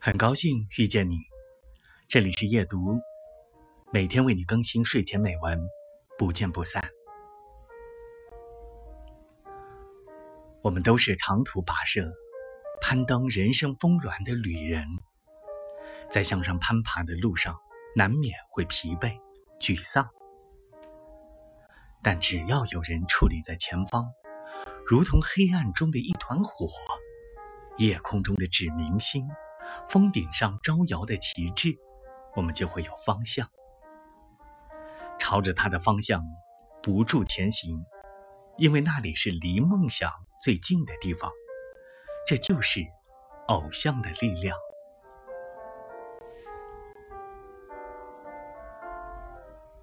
很高兴遇见你，这里是夜读，每天为你更新睡前美文，不见不散。我们都是长途跋涉、攀登人生峰峦的旅人，在向上攀爬的路上，难免会疲惫、沮丧。但只要有人矗立在前方，如同黑暗中的一团火，夜空中的指明星。峰顶上招摇的旗帜，我们就会有方向，朝着它的方向不住前行，因为那里是离梦想最近的地方。这就是偶像的力量。